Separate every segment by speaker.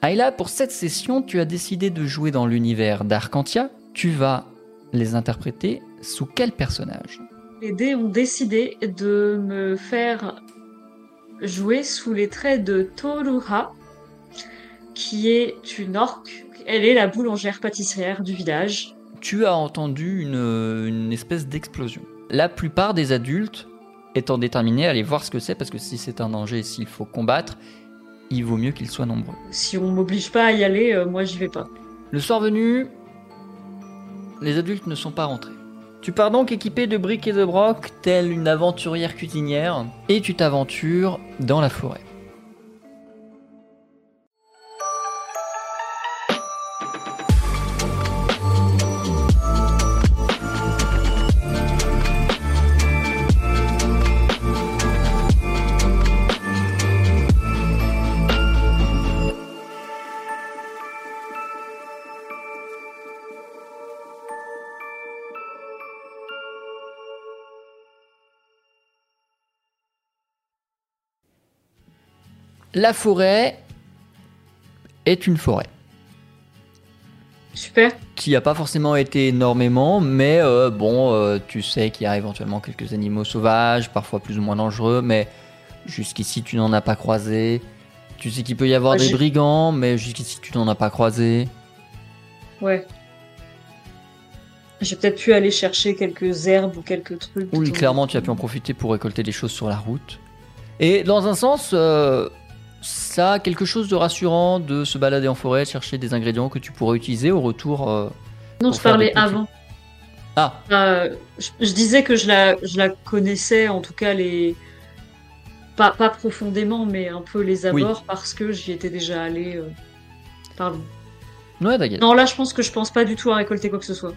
Speaker 1: Ayla, pour cette session, tu as décidé de jouer dans l'univers d'Arcantia. Tu vas les interpréter sous quel personnage?
Speaker 2: Les dés ont décidé de me faire jouer sous les traits de Toruha, qui est une orque. Elle est la boulangère pâtissière du village.
Speaker 1: Tu as entendu une, une espèce d'explosion. La plupart des adultes étant déterminés à aller voir ce que c'est, parce que si c'est un danger, s'il faut combattre, il vaut mieux qu'ils soient nombreux.
Speaker 2: Si on m'oblige pas à y aller, euh, moi j'y vais pas.
Speaker 1: Le soir venu, les adultes ne sont pas rentrés. Tu pars donc équipé de briques et de brocs, telle une aventurière cuisinière, et tu t'aventures dans la forêt. La forêt est une forêt
Speaker 2: Super.
Speaker 1: qui n'a pas forcément été énormément, mais euh, bon, euh, tu sais qu'il y a éventuellement quelques animaux sauvages, parfois plus ou moins dangereux, mais jusqu'ici tu n'en as pas croisé. Tu sais qu'il peut y avoir
Speaker 2: Ouais,
Speaker 1: des brigands, mais jusqu'ici tu n'en as pas croisé.
Speaker 2: Ouais. J'ai peut-être pu aller chercher quelques herbes ou quelques trucs.
Speaker 1: Oui, clairement, tu as pu en profiter pour récolter des choses sur la route. Et dans un sens, euh, ça a quelque chose de rassurant de se balader en forêt, chercher des ingrédients que tu pourrais utiliser au retour. euh,
Speaker 2: Non, je parlais avant.
Speaker 1: Ah,
Speaker 2: Euh, je, je disais que je la, je la connaissais, en tout cas les. Pas, pas profondément, mais un peu les
Speaker 1: Oui.
Speaker 2: abords parce que j'y étais déjà allée. euh, Pardon.
Speaker 1: ouais, t'inquiète.
Speaker 2: Non, là, je pense que je pense pas du tout à récolter quoi que ce soit.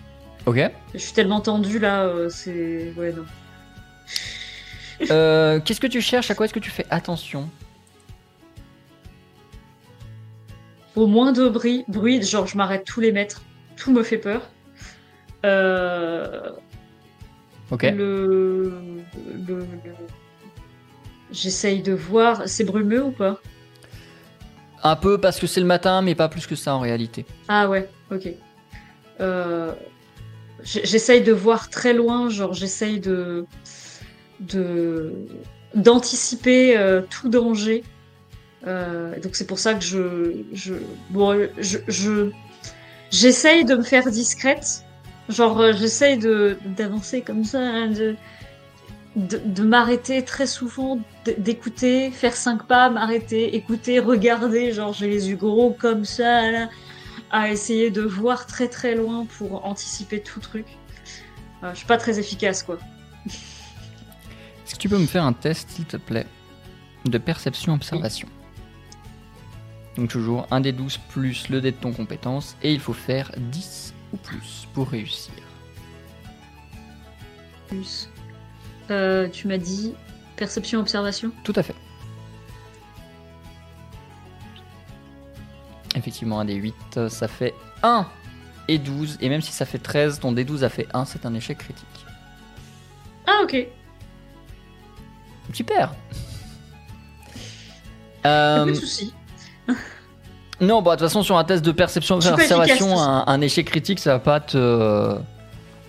Speaker 1: Ok.
Speaker 2: Je suis tellement tendue là, euh, c'est. Ouais, non.
Speaker 1: Euh, Qu'est-ce que tu cherches? À quoi est-ce que tu fais attention?
Speaker 2: Au moins de bruit, bruit, genre je m'arrête tous les mètres. Tout me fait peur. Euh,
Speaker 1: Ok.
Speaker 2: le, le- le- J'essaye de voir. C'est brumeux ou pas?
Speaker 1: Un peu parce que c'est le matin, mais pas plus que ça en réalité.
Speaker 2: Ah ouais, ok. Euh, J'essaye de voir très loin, genre j'essaye de de d'anticiper euh, tout danger. Euh, donc c'est pour ça que je je bon je je j'essaye de me faire discrète. Genre euh, j'essaye de d'avancer comme ça, hein, de de, m'arrêter très souvent, d'écouter, faire cinq pas, m'arrêter, écouter, regarder, genre j'ai les yeux gros comme ça, à essayer de voir très très loin pour anticiper tout truc. Euh, je suis pas très efficace quoi.
Speaker 1: Est-ce que tu peux me faire un test, s'il te plaît, de perception-observation? Donc toujours un des 12 plus le dé de ton compétence, et il faut faire 10 ou plus pour réussir.
Speaker 2: Plus. Euh, tu m'as dit perception observation?
Speaker 1: Tout à fait. Effectivement, un des 8, euh, ça fait 1 et 12, et même si ça fait 13, ton D12 a fait 1, c'est un échec critique.
Speaker 2: Ah ok.
Speaker 1: Super
Speaker 2: Pas
Speaker 1: Euh,
Speaker 2: de souci.
Speaker 1: Non, bah de toute façon sur un test de perception observation, un, un échec critique, ça va pas te,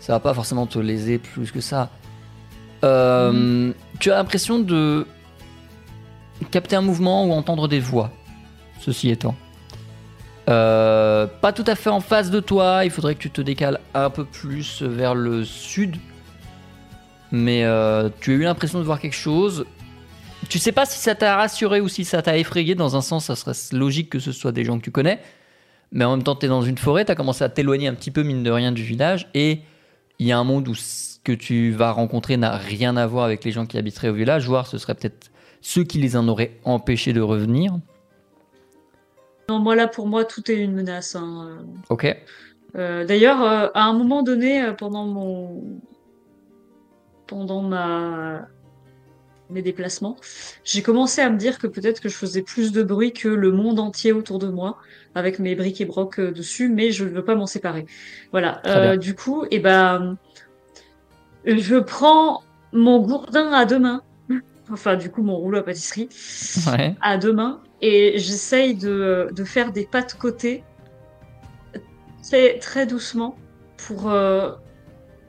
Speaker 1: ça va pas forcément te léser plus que ça. Euh,
Speaker 2: Mhm.
Speaker 1: Tu as l'impression de capter un mouvement ou entendre des voix. Ceci étant, Euh, pas tout à fait en face de toi. Il faudrait que tu te décales un peu plus vers le sud. Mais euh, tu as eu l'impression de voir quelque chose. Tu sais pas si ça t'a rassuré ou si ça t'a effrayé. Dans un sens, ça serait logique que ce soit des gens que tu connais. Mais en même temps, tu es dans une forêt, tu as commencé à t'éloigner un petit peu, mine de rien, du village. Et il y a un monde où ce que tu vas rencontrer n'a rien à voir avec les gens qui habiteraient au village, voire ce serait peut-être ceux qui les en auraient empêchés de revenir.
Speaker 2: Non, moi là pour moi tout est une menace. hein.
Speaker 1: Ok.
Speaker 2: Euh, D'ailleurs, euh, à un moment donné, euh, pendant mon pendant ma mes déplacements, j'ai commencé à me dire que peut-être que je faisais plus de bruit que le monde entier autour de moi, avec mes briques et brocs euh, dessus, mais je ne veux pas m'en séparer. Voilà. Euh, du coup, et ben, je prends mon gourdin à deux mains. enfin du coup mon rouleau à pâtisserie,
Speaker 1: Ouais.
Speaker 2: à deux mains, et j'essaye de, de faire des pas de côté très, très doucement pour euh,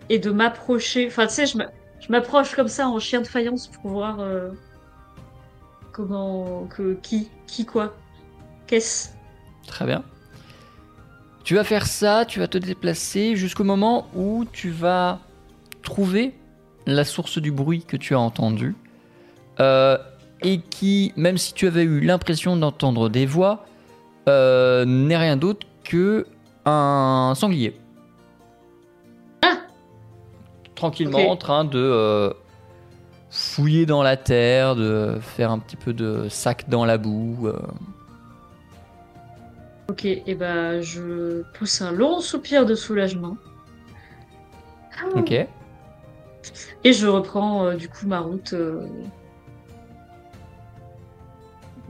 Speaker 2: et de m'approcher. Enfin, tu sais, je m'a- je m'approche comme ça en chien de faïence pour voir euh, comment qui qui quoi qu'est-ce?
Speaker 1: Très bien. Tu vas faire ça, tu vas te déplacer jusqu'au moment où tu vas trouver la source du bruit que tu as entendu. Euh, et qui, même si tu avais eu l'impression d'entendre des voix, euh, n'est rien d'autre que un sanglier. Tranquillement en train de euh, fouiller dans la terre, de faire un petit peu de sac dans la boue. euh.
Speaker 2: Ok, et ben je pousse un long soupir de soulagement
Speaker 1: Ok.
Speaker 2: et je reprends euh, du coup ma route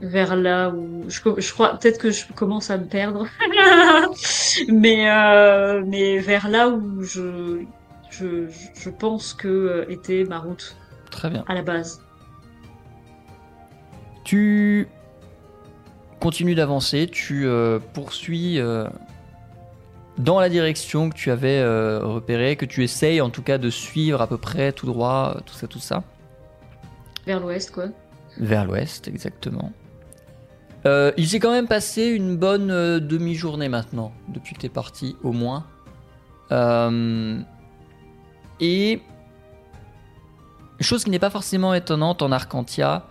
Speaker 2: vers là où je, je crois peut-être que je commence à me perdre, mais mais vers là où je je, je pense que euh, était ma route
Speaker 1: Très bien.
Speaker 2: à la base.
Speaker 1: Tu continues d'avancer, tu euh, poursuis euh, dans la direction que tu avais euh, repérée, que tu essayes en tout cas de suivre à peu près tout droit, tout ça, tout ça,
Speaker 2: Vers l'ouest, quoi.
Speaker 1: vers l'ouest exactement. Il s'est quand même passé une bonne demi-journée maintenant, depuis que tu es parti au moins. Et chose qui n'est pas forcément étonnante en Arcantia,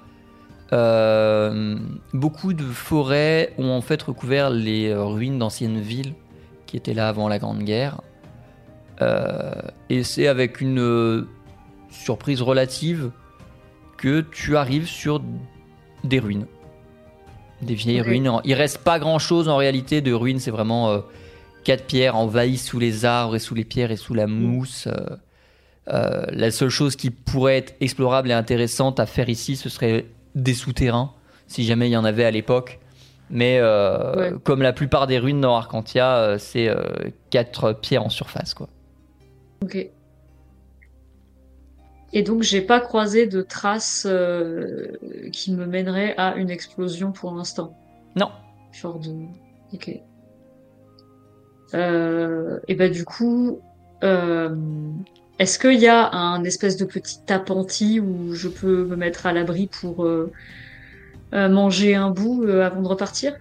Speaker 1: euh, beaucoup de forêts ont en fait recouvert les ruines d'anciennes villes qui étaient là avant la Grande Guerre. Euh, et c'est avec une euh, surprise relative que tu arrives sur des ruines. Des vieilles ruines. Il reste pas grand chose en réalité de ruines, c'est vraiment quatre pierres envahies sous les arbres et sous les pierres et sous la mousse. Euh, la seule chose qui pourrait être explorable et intéressante à faire ici, ce serait des souterrains, si jamais il y en avait à l'époque. Mais euh,
Speaker 2: Ouais.
Speaker 1: comme la plupart des ruines dans Arcantia, euh, c'est quatre pierres en surface. Quoi.
Speaker 2: Ok. Et donc j'ai pas croisé de traces qui me mèneraient à une explosion pour l'instant.
Speaker 1: Non,
Speaker 2: Genre de. Ok. Et bah du coup, est-ce qu'il y a un espèce de petit appentis où je peux me mettre à l'abri pour euh, euh, manger un bout euh, avant de repartir?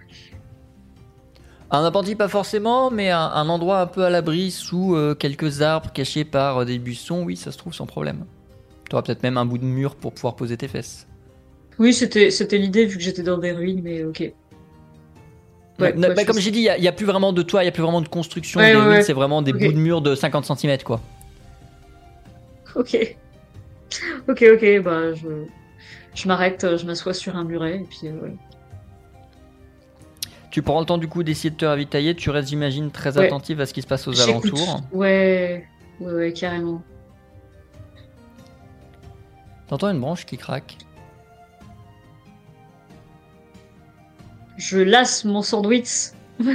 Speaker 1: un appentis pas forcément, mais un, un endroit un peu à l'abri sous euh, quelques arbres cachés par euh, des buissons, oui, ça se trouve sans problème. Tu auras peut-être même un bout de mur pour pouvoir poser tes fesses.
Speaker 2: Oui, c'était l'idée vu que j'étais dans des ruines, mais ok. Ouais, ouais,
Speaker 1: bah, comme j'ai dit, il n'y a, plus vraiment de toit, il n'y a plus vraiment de construction des ruines, c'est vraiment des bouts de mur de 50 cm quoi.
Speaker 2: Ok. Ok, ok, bah je, je m'arrête, euh, je m'assois sur un muret et puis euh, ouais.
Speaker 1: Tu prends le temps du coup d'essayer de te ravitailler, tu restes j'imagine très
Speaker 2: Ouais.
Speaker 1: attentif à ce qui se passe aux alentours.
Speaker 2: Ouais, ouais, ouais, carrément.
Speaker 1: T'entends une branche qui craque.
Speaker 2: Je lasse mon sandwich. Je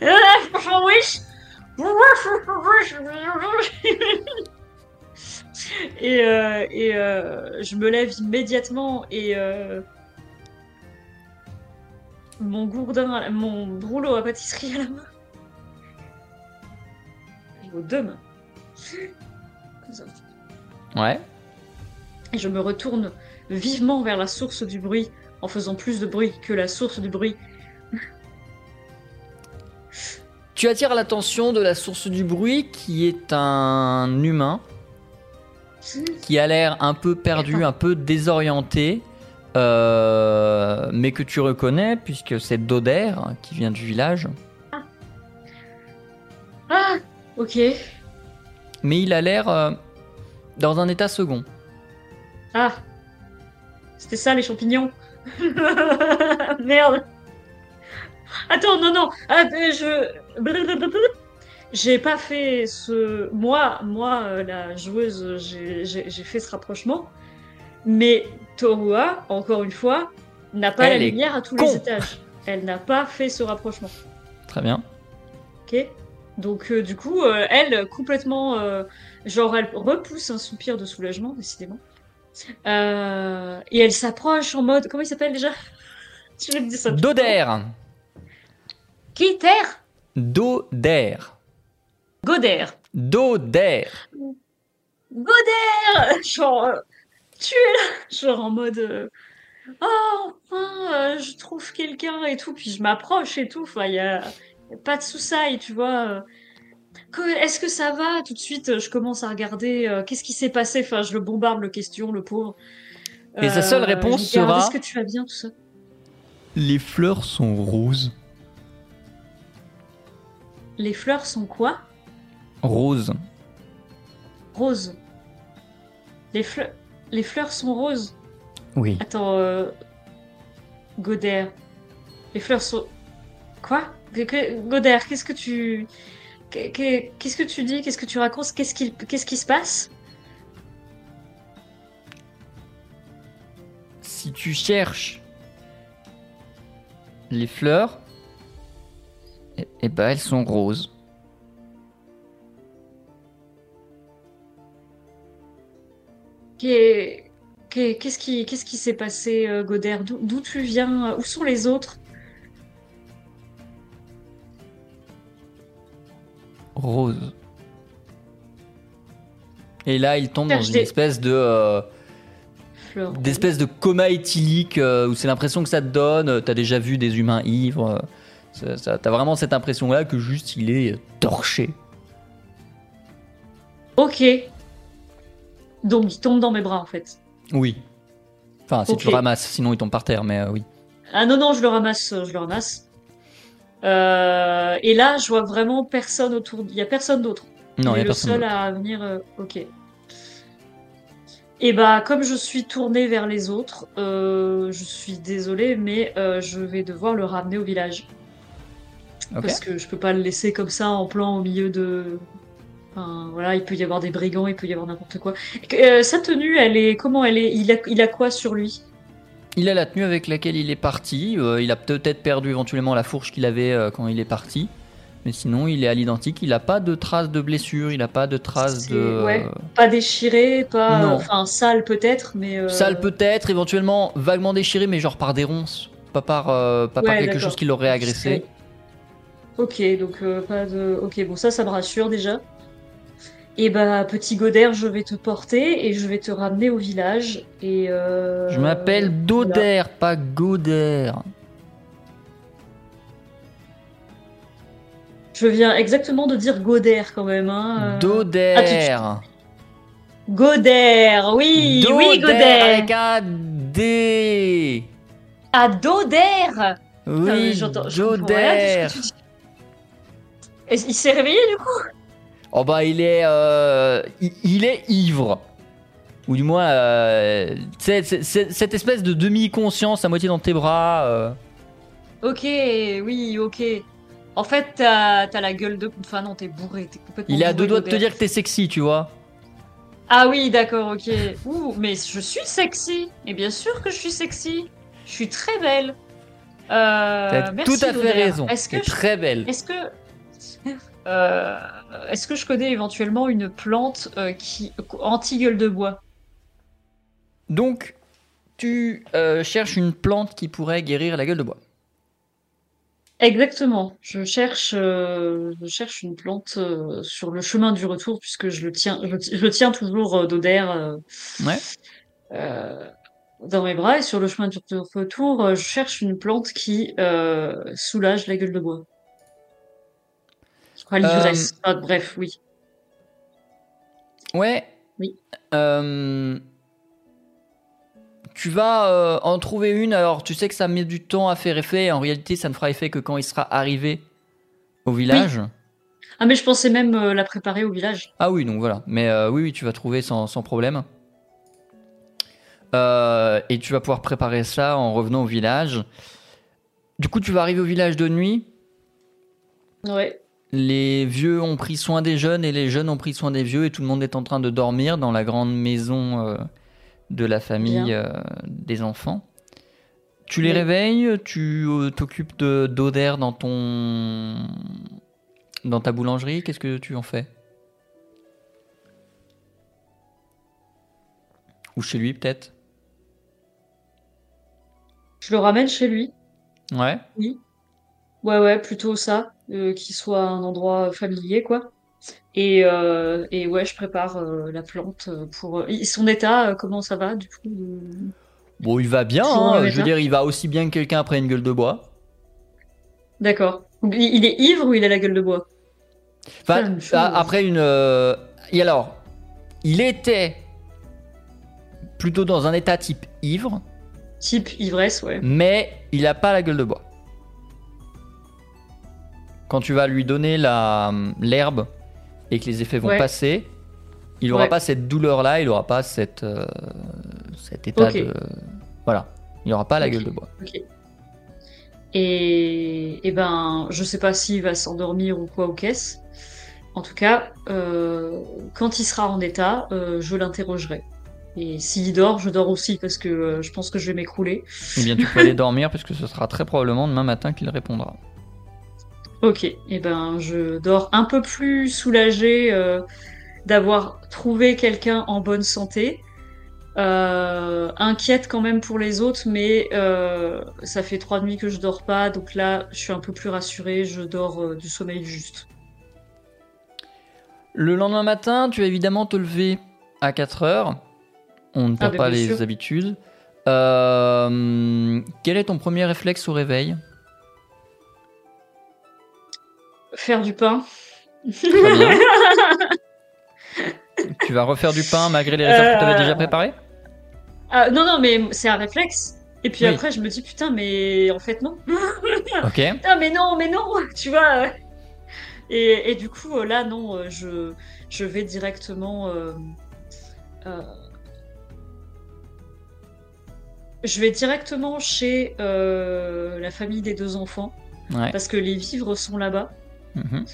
Speaker 2: lasse mon sandwich. Et, euh, et euh, je me lève immédiatement et euh, mon gourdin, mon rouleau à pâtisserie à la main. Aux deux mains.
Speaker 1: Ouais.
Speaker 2: Et je me retourne vivement vers la source du bruit en faisant plus de bruit que la source du bruit.
Speaker 1: Tu attires l'attention de la source du bruit qui est un humain qui a l'air un peu perdu, un peu désorienté, euh, mais que tu reconnais puisque c'est Doder qui vient du village.
Speaker 2: Ah Ok.
Speaker 1: Mais il a l'air euh, dans un état second.
Speaker 2: Ah C'était ça les champignons Merde Attends, non, non ah, Je... J'ai pas fait ce... Moi, moi euh, la joueuse, j'ai fait ce rapprochement. Mais Torua, encore une fois, n'a pas
Speaker 1: Elle
Speaker 2: la lumière à tous
Speaker 1: con.
Speaker 2: les étages. Elle n'a pas fait ce rapprochement.
Speaker 1: Très bien.
Speaker 2: Ok Donc, euh, du coup, euh, elle, complètement. euh, genre, elle repousse un soupir de soulagement, décidément. Et elle s'approche en mode. Comment il s'appelle déjà? Je vais te dire ça.
Speaker 1: Doder.
Speaker 2: Qui Terre?
Speaker 1: Doder.
Speaker 2: Goder.
Speaker 1: Doder.
Speaker 2: Goder Genre, euh, tu es là Genre en mode. euh, Oh, enfin, euh, je trouve quelqu'un et tout. Puis je m'approche et tout. Enfin, il y a, a pas de soussailles, tu vois. Que- Est-ce que ça va? Tout de suite, je commence à regarder. euh, Qu'est-ce qui s'est passé? Enfin, je le bombarde de questions, le pauvre.
Speaker 1: Et sa seule réponse sera-
Speaker 2: Est-ce que tu vas bien, tout ça
Speaker 1: Les fleurs sont roses.
Speaker 2: Les fleurs sont quoi?
Speaker 1: Roses.
Speaker 2: Roses. Les fleurs. Les fleurs sont roses?
Speaker 1: Oui.
Speaker 2: Attends, euh... Goder. Les fleurs sont. Quoi? Goder, qu'est-ce que tu. que- que- Qu'est-ce que tu dis? Qu'est-ce que tu racontes? Qu'est-ce qui... Qu'est-ce qui se passe?
Speaker 1: Si tu cherches les fleurs, eh, eh ben elles sont roses.
Speaker 2: Qu'est- qu'est- Qu'est-ce qui qu'est-ce qui s'est passé, euh, Goder D'où tu viens? Où sont les autres?
Speaker 1: Roses. Et là, il tombe dans une espèce de euh, d'espèce de coma éthylique euh, où c'est l'impression que ça te donne. T'as déjà vu des humains ivres. Ça- ça- T'as vraiment cette impression-là que juste il est torché.
Speaker 2: Ok. Donc il tombe dans mes bras en fait.
Speaker 1: Oui. Enfin, si tu le ramasses, sinon il tombe par terre, mais euh, oui.
Speaker 2: Ah non, non, je le ramasse, euh, je le ramasse. Euh, et là, je vois vraiment personne autour. Il y a personne d'autre.
Speaker 1: Non, il y
Speaker 2: est
Speaker 1: a
Speaker 2: le
Speaker 1: personne.
Speaker 2: seul
Speaker 1: d'autre.
Speaker 2: à venir. euh, ok. Et bah, comme je suis tournée vers les autres, je suis désolée, mais je vais devoir le ramener au village. Parce que je peux pas le laisser comme ça en plan au milieu de. Enfin, voilà, il peut y avoir des brigands, il peut y avoir n'importe quoi. Euh, sa tenue, elle est. Comment elle est? Il a, il a quoi sur lui?
Speaker 1: Il a la tenue avec laquelle il est parti. euh, il a peut-être perdu éventuellement la fourche qu'il avait euh, quand il est parti. Mais sinon, il est à l'identique. Il n'a pas de traces de blessure. Il n'a pas de traces de.
Speaker 2: ouais. Pas déchiré, pas.
Speaker 1: Non.
Speaker 2: Enfin, sale peut-être, mais.
Speaker 1: Sale peut-être, éventuellement vaguement déchiré, mais genre par des ronces. Pas par, pas par quelque chose qui l'aurait agressé.
Speaker 2: Ok, donc euh, pas de. Ok, bon, ça, ça me rassure déjà. Et bah, petit Goder, je vais te porter et je vais te ramener au village. Et. euh,
Speaker 1: Je m'appelle Doder, pas Goder.
Speaker 2: Je viens exactement de dire Goder quand même. Hein. euh.
Speaker 1: Doder.
Speaker 2: ah, Goder, oui, oui, Goder.
Speaker 1: avec un D.
Speaker 2: Ah, Doder
Speaker 1: Oui,
Speaker 2: j'entends-
Speaker 1: Doder.
Speaker 2: Et il s'est réveillé du coup
Speaker 1: Oh bah il est, euh, il, il est ivre. Ou du moins, euh, c'est- c'est- c'est- cette espèce de demi-conscience à moitié dans tes bras. euh.
Speaker 2: Ok, oui, ok. En fait, t'as t'as la gueule de. Enfin, non, t'es bourré, t'es complètement
Speaker 1: Il est à
Speaker 2: bourré,
Speaker 1: deux doigts de te dire que t'es sexy, tu vois.
Speaker 2: Ah oui, d'accord, ok. Ouh, mais je suis sexy. Et bien sûr que je suis sexy. Je suis très belle. Euh,
Speaker 1: T'as
Speaker 2: merci,
Speaker 1: tout à fait raison.
Speaker 2: Est-ce que,
Speaker 1: T'es
Speaker 2: je-
Speaker 1: très belle.
Speaker 2: est-ce que, euh, est-ce que je connais éventuellement une plante euh, qui anti-gueule de bois?
Speaker 1: Donc, tu euh, cherches une plante qui pourrait guérir la gueule de bois.
Speaker 2: Exactement. Je cherche, je cherche une plante sur le chemin du retour puisque je le tiens, je, tiens toujours d'Oder
Speaker 1: Ouais.
Speaker 2: dans mes bras et sur le chemin du retour, je cherche une plante qui soulage la gueule de bois. L'ivresse. Ah, bref, oui.
Speaker 1: Ouais.
Speaker 2: Oui.
Speaker 1: Euh, tu vas euh, en trouver une. Alors, tu sais que ça met du temps à faire effet. En réalité, ça ne fera effet que quand il sera arrivé au village.
Speaker 2: Ah, mais je pensais même euh, la préparer au village.
Speaker 1: Ah oui, donc voilà. Mais euh, oui, oui, tu vas trouver sans, sans problème. Euh, et tu vas pouvoir préparer ça en revenant au village. Du coup, tu vas arriver au village de nuit.
Speaker 2: Ouais.
Speaker 1: Les vieux ont pris soin des jeunes et les jeunes ont pris soin des vieux et tout le monde est en train de dormir dans la grande maison euh, de la famille euh, des enfants. Tu les
Speaker 2: Oui.
Speaker 1: réveilles, tu euh, t'occupes de- d'Oder dans ton dans ta boulangerie, qu'est-ce que tu en fais? Ou chez lui peut-être?
Speaker 2: Je le ramène chez lui.
Speaker 1: Ouais.
Speaker 2: Oui. Ouais, ouais, plutôt ça, euh, qu'il soit un endroit familier, quoi. Et, euh, et ouais, je prépare euh, la plante pour. euh, son état, comment ça va, du coup?
Speaker 1: Bon, il va bien, hein, je veux dire, il va aussi bien que quelqu'un après une gueule de bois.
Speaker 2: D'accord. Il est ivre ou il a la gueule de bois?
Speaker 1: Enfin, après une. Et alors, il était plutôt dans un état type ivre,
Speaker 2: Type ivresse, ouais.
Speaker 1: mais il a pas la gueule de bois. Quand tu vas lui donner l'herbe et que les effets vont
Speaker 2: Ouais.
Speaker 1: passer, il aura
Speaker 2: Ouais.
Speaker 1: pas cette douleur-là, il aura pas cette, euh, cet état de. Voilà. Il aura pas la gueule de bois.
Speaker 2: Et, et ben, je sais pas s'il va s'endormir ou quoi ou qu'est-ce. En tout cas, euh, quand il sera en état, euh, je l'interrogerai. Et s'il dort, je dors aussi parce que euh, je pense que je vais m'écrouler.
Speaker 1: Eh bien, tu peux aller dormir puisque ce sera très probablement demain matin qu'il répondra.
Speaker 2: Ok, et ben je dors un peu plus soulagée euh, d'avoir trouvé quelqu'un en bonne santé. Euh, inquiète quand même pour les autres, mais euh, ça fait trois nuits que je dors pas, donc là je suis un peu plus rassurée, je dors du sommeil juste.
Speaker 1: Le lendemain matin, tu vas évidemment te lever à 4 heures. On ne
Speaker 2: Ah,
Speaker 1: perd
Speaker 2: bah,
Speaker 1: pas les
Speaker 2: sûr.
Speaker 1: habitudes. Quel est ton premier réflexe au réveil?
Speaker 2: Faire du pain.
Speaker 1: Tu vas refaire du pain malgré les réserves que tu avais
Speaker 2: Euh,
Speaker 1: déjà préparées
Speaker 2: Ah, non, non, mais c'est un réflexe. Et puis
Speaker 1: Oui.
Speaker 2: après, je me dis, putain, mais en fait, non.
Speaker 1: Ok.
Speaker 2: Ah, mais non, mais non, tu vois. euh. Et, et du coup, euh, là, non, euh, je, je vais directement. euh, euh, je vais directement chez euh, la famille des deux enfants,
Speaker 1: Ouais.
Speaker 2: parce que les vivres sont là-bas.
Speaker 1: Mhm.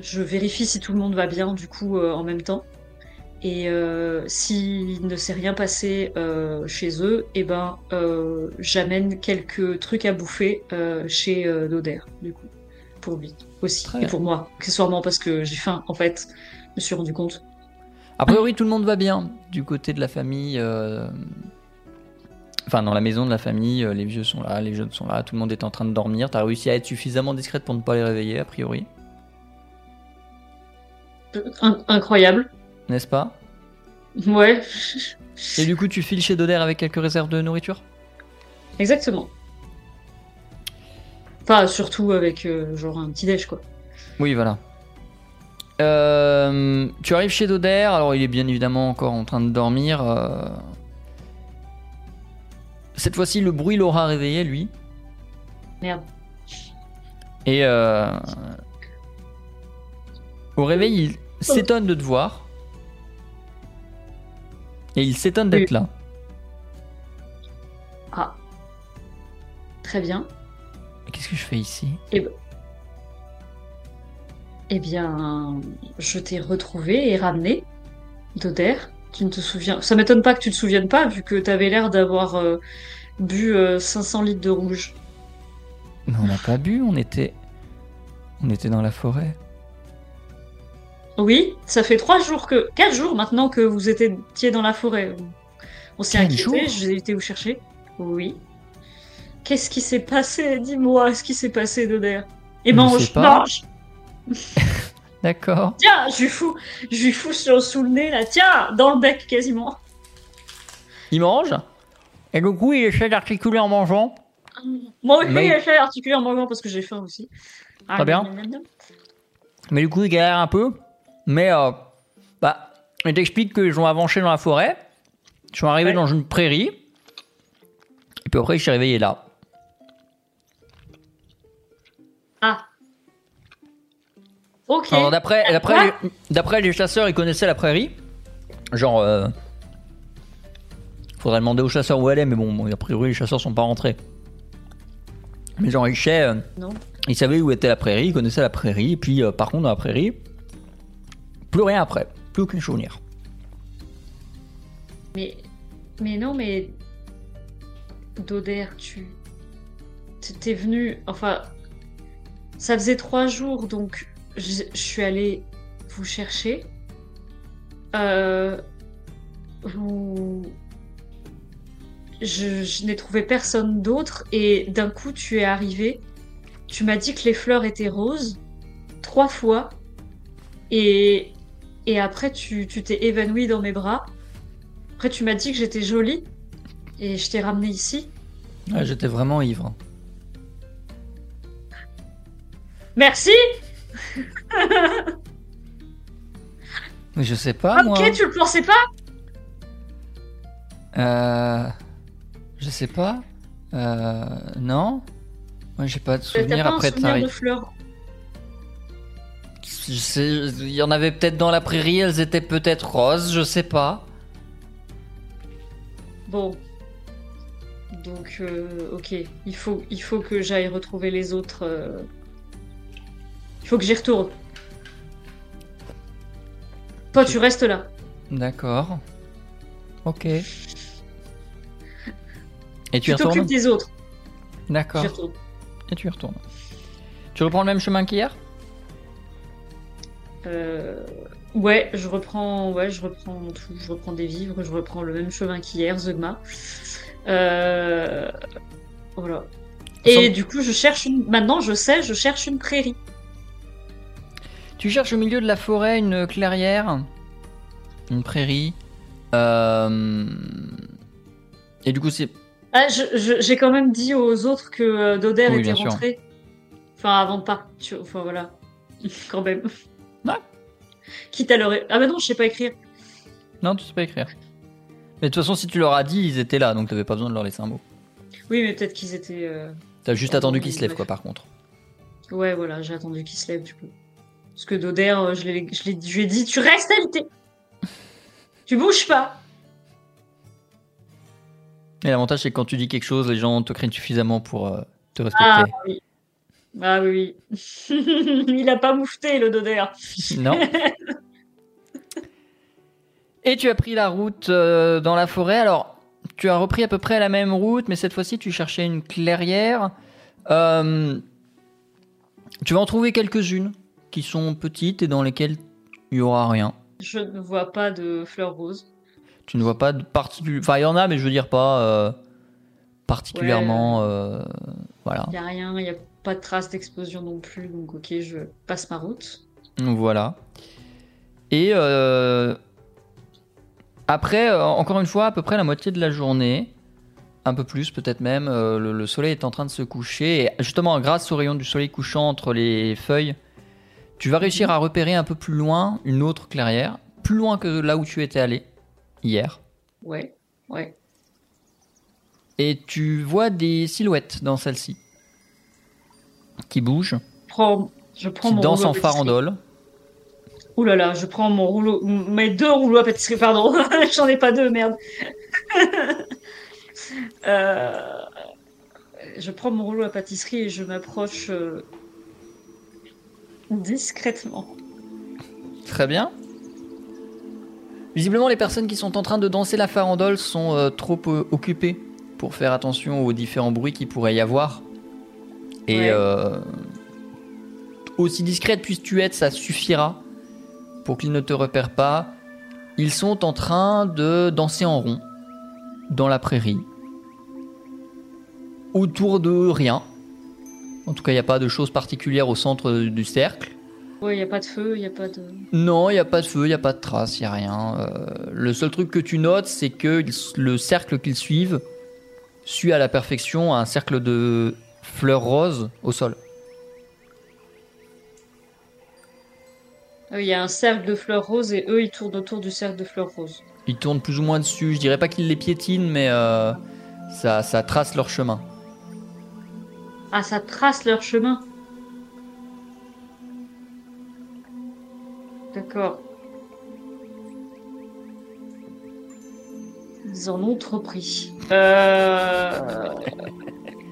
Speaker 2: Je vérifie si tout le monde va bien, du coup, euh, en même temps. Et euh, s'il ne s'est rien passé euh, chez eux, eh ben, euh, j'amène quelques trucs à bouffer chez Doder, du coup, pour lui aussi,
Speaker 1: Très
Speaker 2: et
Speaker 1: bien.
Speaker 2: pour moi, accessoirement parce que j'ai faim, en fait, je me suis rendu compte.
Speaker 1: A priori, tout le monde va bien du côté de la famille. Enfin, dans la maison de la famille, les vieux sont là, les jeunes sont là, tout le monde est en train de dormir. T'as réussi à être suffisamment discrète pour ne pas les réveiller, a priori,
Speaker 2: incroyable.
Speaker 1: n'est-ce pas?
Speaker 2: Ouais,
Speaker 1: Et du coup, tu files chez Doder avec quelques réserves de nourriture?
Speaker 2: Exactement. Enfin, surtout avec euh, genre un petit déj, quoi.
Speaker 1: Oui, voilà. Euh, tu arrives chez Doder, alors il est bien évidemment encore en train de dormir. euh. Cette fois-ci, le bruit l'aura réveillé, lui.
Speaker 2: Merde.
Speaker 1: Et au réveil, il s'étonne de te voir. Et il s'étonne d'être
Speaker 2: Oui.
Speaker 1: là.
Speaker 2: Ah. Très bien.
Speaker 1: Qu'est-ce que je fais ici?
Speaker 2: Eh bien, je t'ai retrouvé et ramené, Doder. Tu ne te souviens... Ça m'étonne pas que tu te souviennes pas, vu que t'avais l'air d'avoir euh, bu euh, 500 litres de rouge.
Speaker 1: Mais on n'a pas bu, on était. On était dans la forêt.
Speaker 2: Oui, ça fait trois jours que... Quatre jours maintenant que vous étiez dans la forêt. On s'est inquiété, j'ai été vous chercher. Oui. Qu'est-ce qui s'est passé? Dis-moi, ce qui s'est passé, Doder? Et
Speaker 1: Je ne
Speaker 2: mange, mange
Speaker 1: D'accord.
Speaker 2: Tiens, je lui fous, je lui fous sur, sous le nez, là. Tiens, dans le bec, quasiment.
Speaker 1: Il mange? Et du coup, il essaie d'articuler en mangeant?
Speaker 2: Moi aussi,
Speaker 1: Mais-
Speaker 2: j'ai fait articuler en mangeant parce que j'ai faim aussi. Ah,
Speaker 1: Très bien.
Speaker 2: miam, miam, miam.
Speaker 1: Mais du coup, il galère un peu? Mais, euh, bah, il t'explique qu'ils ont avancé dans la forêt. Ils sont arrivés
Speaker 2: Ouais.
Speaker 1: dans une prairie. Et puis après, il s'est réveillé là.
Speaker 2: Ah. Ok.
Speaker 1: Alors, d'après, les, d'après les chasseurs, ils connaissaient la prairie. Genre, euh, faudrait demander aux chasseurs où elle est, mais bon, a priori, les chasseurs sont pas rentrés. Mais genre, ils savaient, euh, ils savaient où était la prairie, ils connaissaient la prairie. Et puis, euh, par contre, dans la prairie, plus rien après. Plus aucun souvenir.
Speaker 2: Mais, mais non, mais Doder, tu, t'es venu. Enfin, ça faisait trois jours, donc je, suis allée vous chercher. Euh, vous... Je n'ai trouvé personne d'autre et d'un coup tu es arrivé. Tu m'as dit que les fleurs étaient roses trois fois et, et après tu tu t'es évanoui dans mes bras. Après tu m'as dit que j'étais jolie et je t'ai ramené ici.
Speaker 1: Ouais, J'étais vraiment ivre.
Speaker 2: Merci.
Speaker 1: Mais je sais pas, moi.
Speaker 2: ok, tu le pensais pas?
Speaker 1: Euh, je sais pas. Euh, non. Moi, j'ai pas de
Speaker 2: T'as
Speaker 1: souvenir
Speaker 2: pas un
Speaker 1: après
Speaker 2: souvenir
Speaker 1: Tari.
Speaker 2: de fleurs?
Speaker 1: Il y en avait peut-être dans la prairie, elles étaient peut-être roses, je sais pas.
Speaker 2: Bon. Donc, euh, ok. Il faut, il faut que j'aille retrouver les autres. euh. Il faut que j'y retourne. Toi, tu restes là.
Speaker 1: D'accord. Ok. Et tu
Speaker 2: Tu
Speaker 1: y retournes?
Speaker 2: t'occupes des autres.
Speaker 1: D'accord.
Speaker 2: Retourne.
Speaker 1: Et tu y retournes. Tu reprends le même chemin qu'hier?
Speaker 2: Euh, Ouais, je reprends, ouais, je reprends tout. Je reprends des vivres. Je reprends le même chemin qu'hier, Zogma. Euh, Voilà. Et du coup, je cherche une. Maintenant, je sais, je cherche une prairie.
Speaker 1: Tu cherches au milieu de la forêt une clairière, une prairie. Euh, Et du coup, c'est.
Speaker 2: Ah, j'ai quand même dit aux autres que Doder
Speaker 1: Oui,
Speaker 2: était
Speaker 1: sûr.
Speaker 2: rentré. Enfin, avant de partir. Enfin, voilà. quand même.
Speaker 1: Ouais.
Speaker 2: Quitte à leur. Ah, bah non, je sais pas écrire.
Speaker 1: Non, tu sais pas écrire. Mais de toute façon, si tu leur as dit, ils étaient là, donc t'avais pas besoin de leur laisser un mot.
Speaker 2: Oui, mais peut-être qu'ils étaient. euh,
Speaker 1: T'as juste attendu qu'ils se lèvent, quoi, par contre.
Speaker 2: Ouais, voilà, j'ai attendu qu'ils se lèvent, du coup. Parce que Doder, euh, je, l'ai- je, l'ai- je lui ai dit tu restes habité. tu bouges pas.
Speaker 1: Et l'avantage, c'est que quand tu dis quelque chose, les gens te craignent suffisamment pour euh, te respecter.
Speaker 2: Ah oui. Ah oui, oui. Il a pas moufté, le Doder.
Speaker 1: Non. Et tu as pris la route euh, dans la forêt. Alors, tu as repris à peu près la même route, mais cette fois-ci, tu cherchais une clairière. Euh, tu vas en trouver quelques-unes qui sont petites et dans lesquelles il y aura rien.
Speaker 2: Je ne vois pas de fleurs roses.
Speaker 1: Tu ne vois pas de particulier. Enfin, il y en a, mais je veux dire pas euh, particulièrement. euh, voilà.
Speaker 2: Il y a rien, il y a pas de traces d'explosion non plus, donc ok, je passe ma route.
Speaker 1: Voilà. Et euh, après, euh, encore une fois, à peu près la moitié de la journée, un peu plus peut-être même, euh, le, le soleil est en train de se coucher. Et justement, grâce au rayon du soleil couchant entre les feuilles, tu vas réussir à repérer un peu plus loin une autre clairière, plus loin que là où tu étais allé hier.
Speaker 2: Ouais, ouais.
Speaker 1: Et tu vois des silhouettes dans celle-ci qui
Speaker 2: Prends, je prends
Speaker 1: qui
Speaker 2: mon rouleau
Speaker 1: en farandole.
Speaker 2: Ouh là là, je prends mon rouleau, mes deux rouleaux à pâtisserie, pardon. J'en ai pas deux, merde. Euh, je prends mon rouleau à pâtisserie et je m'approche euh, discrètement.
Speaker 1: Très bien. Visiblement, les personnes qui sont en train de danser la farandole sont euh, trop occupées pour faire attention aux différents bruits qu'il pourrait y avoir. Et
Speaker 2: Ouais.
Speaker 1: euh, aussi discrète puisses-tu être, ça suffira pour qu'ils ne te repèrent pas. Ils sont en train de danser en rond dans la prairie. Autour de rien. En tout cas, il n'y a pas de choses particulières au centre du cercle.
Speaker 2: Ouais, il y a pas de feu, il y a pas de.
Speaker 1: Non, il n'y a pas de feu, il n'y a pas de traces, il n'y a rien. Euh, le seul truc que tu notes, c'est que le cercle qu'ils suivent suit à la perfection un cercle de fleurs roses au sol.
Speaker 2: Il y a un cercle de fleurs roses et eux ils tournent autour du cercle de fleurs roses.
Speaker 1: Ils tournent plus ou moins dessus. Je dirais pas qu'ils les piétinent, mais euh, ça, ça trace leur chemin.
Speaker 2: Ah, ça trace leur chemin. D'accord. Ils en ont trop pris. Euh...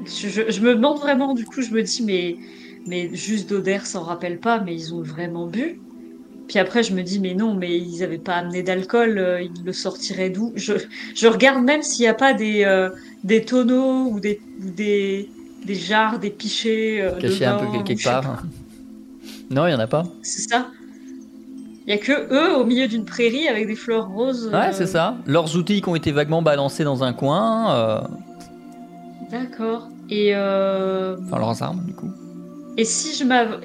Speaker 2: je, me demande vraiment, du coup, je me dis, mais, mais juste d'Oder s'en rappelle pas, mais ils ont vraiment bu. Puis après, je me dis, mais non, mais ils avaient pas amené d'alcool, euh, ils le sortiraient d'où? Je, je regarde même s'il n'y a pas des, euh, des tonneaux ou des, ou des, des jarres, des pichets. euh, de
Speaker 1: un peu quelque part. Non, il y en a pas.
Speaker 2: C'est ça Il y a que eux au milieu d'une prairie avec des fleurs roses.
Speaker 1: Ouais,
Speaker 2: euh,
Speaker 1: c'est ça. Leurs outils qui ont été vaguement balancés dans un coin.
Speaker 2: D'accord. Et, euh,
Speaker 1: Enfin, leurs armes, du coup.
Speaker 2: et si je m'av-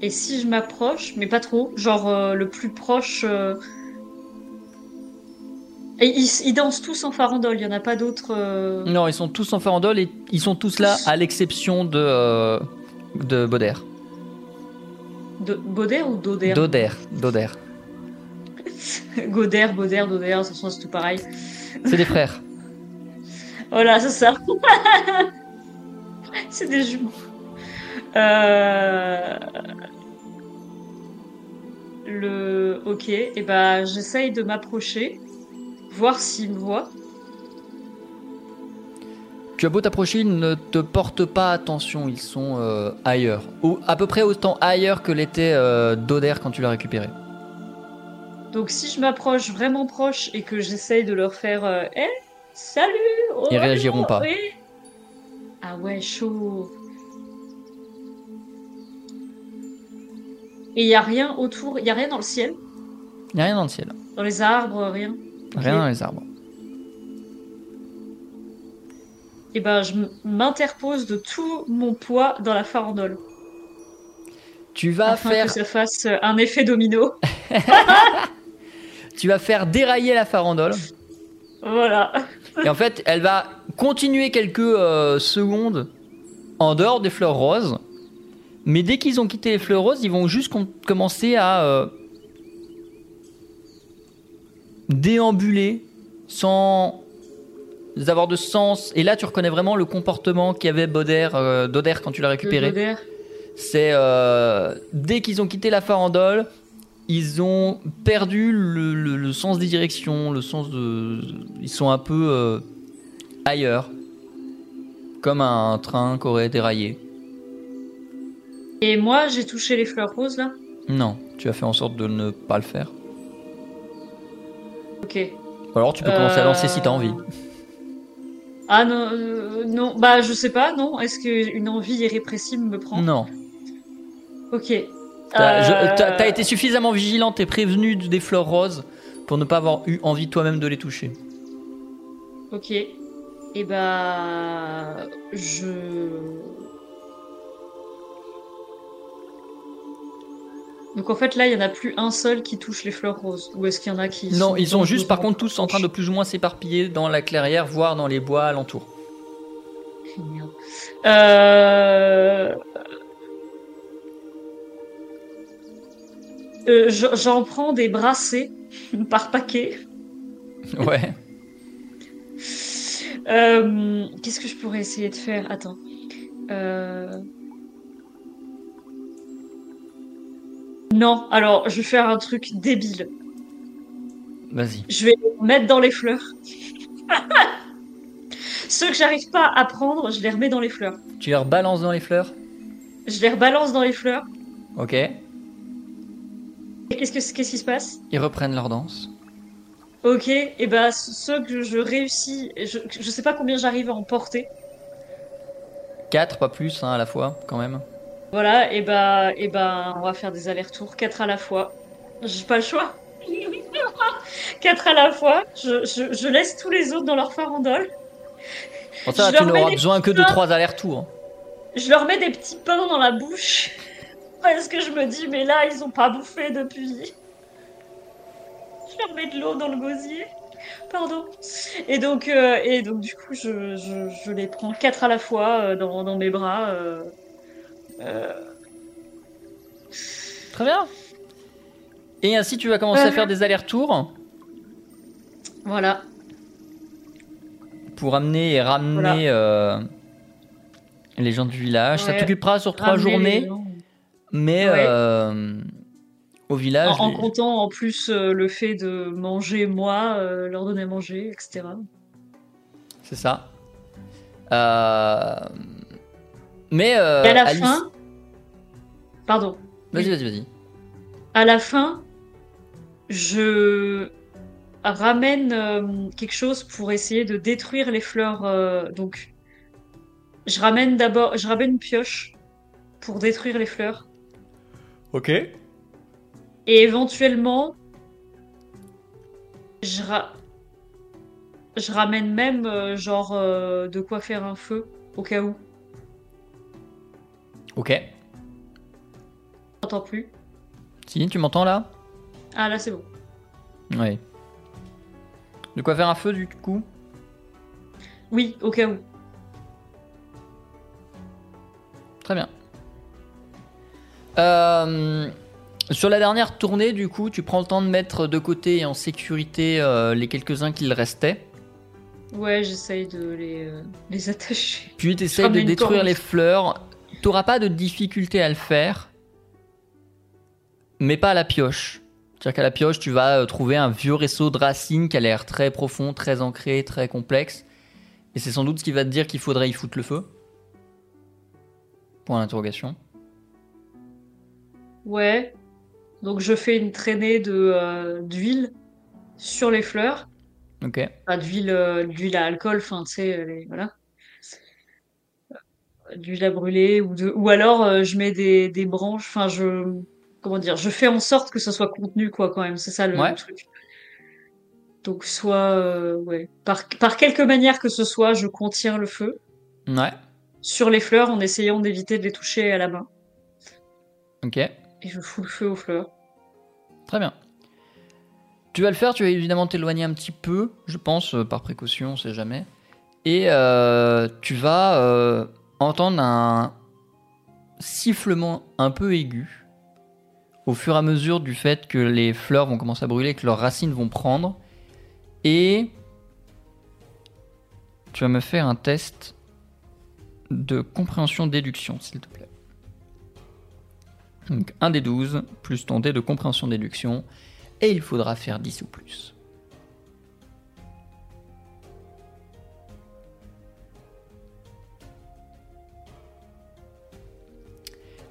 Speaker 2: Et si je m'approche, mais pas trop, genre euh, le plus proche. euh, Et ils, ils dansent tous en farandole, il y en a pas d'autres. euh,
Speaker 1: Non, ils sont tous en farandole et ils sont tous là, à l'exception de, de Bauder.
Speaker 2: De... Bauder ou Doder
Speaker 1: Doder. Doder.
Speaker 2: Goder, Bauder, Doder, de toute façon c'est tout pareil.
Speaker 1: C'est des frères.
Speaker 2: Voilà, c'est ça. c'est des jumeaux. Euh... Le. Ok, et ben j'essaye de m'approcher, voir s'ils me voient.
Speaker 1: Tu as beau t'approcher, ils ne te portent pas attention, ils sont euh, ailleurs. Ou à peu près autant ailleurs que l'était euh, Doder quand tu l'as récupéré.
Speaker 2: Donc si je m'approche vraiment proche et que j'essaye de leur faire Eh, salut oh,
Speaker 1: Ils réagiront
Speaker 2: oh,
Speaker 1: pas.
Speaker 2: oui. Ah ouais, chaud. Et il y a rien autour, il y a rien dans le ciel,
Speaker 1: Il n'y a rien dans le ciel.
Speaker 2: dans les arbres, rien?
Speaker 1: Rien dans les arbres.
Speaker 2: Et ben je m'interpose de tout mon poids dans la farandole
Speaker 1: Tu vas
Speaker 2: afin
Speaker 1: faire,
Speaker 2: que ça fasse un effet domino.
Speaker 1: tu vas faire dérailler la farandole.
Speaker 2: Voilà.
Speaker 1: Et en fait, elle va continuer quelques euh, secondes en dehors des fleurs roses. Mais dès qu'ils ont quitté les fleurs roses, ils vont juste com- commencer à euh, déambuler sans avoir de sens. Et là, tu reconnais vraiment le comportement qu'avait Bauder, euh, Doder quand tu l'as récupéré. C'est dès qu'ils ont quitté la farandole, ils ont perdu le, le- le sens des directions, le sens de. Ils sont un peu euh, ailleurs, comme un train qui aurait déraillé.
Speaker 2: Et moi, j'ai touché les fleurs roses là?
Speaker 1: Non, tu as fait en sorte de ne pas le faire.
Speaker 2: Ok.
Speaker 1: Alors tu peux commencer à lancer si t'as envie.
Speaker 2: Ah non, euh, non, bah je sais pas, non. Est-ce qu'une envie irrépressible me prend?
Speaker 1: Non.
Speaker 2: Ok.
Speaker 1: T'as
Speaker 2: Euh,
Speaker 1: t'as- été suffisamment vigilante et prévenue des fleurs roses pour ne pas avoir eu envie toi-même de les toucher.
Speaker 2: Ok. Et bah. Je. Donc en fait là, il y en a plus un seul qui touche les fleurs roses. Ou est-ce qu'il y en a qui.
Speaker 1: Non, ils sont juste par contre tous en train de plus ou moins s'éparpiller dans la clairière, voire dans les bois alentours.
Speaker 2: Euh... euh, je- J'en prends des brassées par paquet.
Speaker 1: Ouais.
Speaker 2: Euh, Qu'est-ce que je pourrais essayer de faire? Attends. Euh... Non, alors je vais faire un truc débile.
Speaker 1: Vas-y.
Speaker 2: Je vais les mettre dans les fleurs. Ceux que j'arrive pas à prendre, je les remets dans les fleurs.
Speaker 1: Tu les rebalances dans les fleurs?
Speaker 2: Je les rebalance dans les fleurs.
Speaker 1: Ok.
Speaker 2: Et qu'est-ce que qu'est-ce qui se passe?
Speaker 1: Ils reprennent leur danse.
Speaker 2: Ok, et bah ceux que je réussis, je, je sais pas combien j'arrive à en porter.
Speaker 1: 4, pas plus, hein, à la fois, quand même.
Speaker 2: Voilà, et bah, et bah on va faire des allers-retours, quatre à la fois. J'ai pas le choix. quatre à la fois. Je, je, je laisse tous les autres dans leur farandole.
Speaker 1: Pour ça, tu n'auras besoin que de
Speaker 2: fleurs.
Speaker 1: 3 allers-retours.
Speaker 2: Je leur mets des petits pains dans la bouche. Parce que je me dis, mais là, ils ont pas bouffé depuis. Je leur mets de l'eau dans le gosier. Pardon. Et donc, euh, et donc du coup, je, je, je les prends quatre à la fois euh, dans, dans mes bras. euh,
Speaker 1: Très bien. Et ainsi, tu vas commencer à faire des allers-retours
Speaker 2: voilà.
Speaker 1: pour amener et ramener euh, les gens du village. Ça t'occupera sur 3
Speaker 2: Ramener les
Speaker 1: journées. Mais
Speaker 2: Ouais.
Speaker 1: euh, au village.
Speaker 2: En, en comptant en plus euh, le fait de manger moi, euh, leur donner à manger, etc.
Speaker 1: C'est ça. Mais
Speaker 2: Et à la
Speaker 1: Alice-
Speaker 2: fin, pardon,
Speaker 1: Vas-y, vas-y, vas-y.
Speaker 2: à la fin, je ramène quelque chose pour essayer de détruire les fleurs. donc, je ramène d'abord, je ramène une pioche pour détruire les fleurs.
Speaker 1: Ok.
Speaker 2: Et éventuellement, je, ra- je ramène même euh, genre euh, de quoi faire un feu au cas où.
Speaker 1: Ok.
Speaker 2: J'entends plus.
Speaker 1: Si, tu m'entends là?
Speaker 2: Ah là c'est bon.
Speaker 1: Oui. De quoi faire un feu du coup?
Speaker 2: Oui, au cas où.
Speaker 1: Très bien. Euh, sur la dernière tournée, du coup, tu prends le temps de mettre de côté et en sécurité euh, les quelques-uns qu'il restait.
Speaker 2: Ouais, j'essaye de les, euh, les attacher.
Speaker 1: Puis tu essayes
Speaker 2: ramène
Speaker 1: de détruire les fleurs. T'auras pas de difficulté à le faire, mais pas à la pioche. C'est-à-dire qu'à la pioche, tu vas trouver un vieux réseau de racines qui a l'air très profond, très ancré, très complexe. Et c'est sans doute ce qui va te dire qu'il faudrait y foutre le feu. Point d'interrogation.
Speaker 2: Ouais. Donc je fais une traînée de euh, d'huile sur les fleurs.
Speaker 1: Ok.
Speaker 2: Enfin, d'huile euh, d'huile à alcool, enfin tu sais, les- voilà. Euh, D'huile à brûler ou de ou alors euh, je mets des, des branches, enfin je comment dire, je fais en sorte que ça soit contenu quoi quand même, c'est ça le
Speaker 1: Ouais.
Speaker 2: truc. Donc soit ouais, par par quelque manière que ce soit, je contiens le feu
Speaker 1: Ouais.
Speaker 2: sur les fleurs en essayant d'éviter de les toucher à la main
Speaker 1: Ok.
Speaker 2: Et je fous le feu aux fleurs.
Speaker 1: Très bien. Tu vas le faire, tu vas évidemment t'éloigner un petit peu, je pense, euh, par précaution, on sait jamais. Et euh, tu vas euh, entendre un sifflement un peu aigu au fur et à mesure du fait que les fleurs vont commencer à brûler, que leurs racines vont prendre. Et tu vas me faire un test de compréhension-déduction, s'il te plaît. Donc un des 12 plus ton dé de compréhension-déduction. Et il faudra faire 10 ou plus.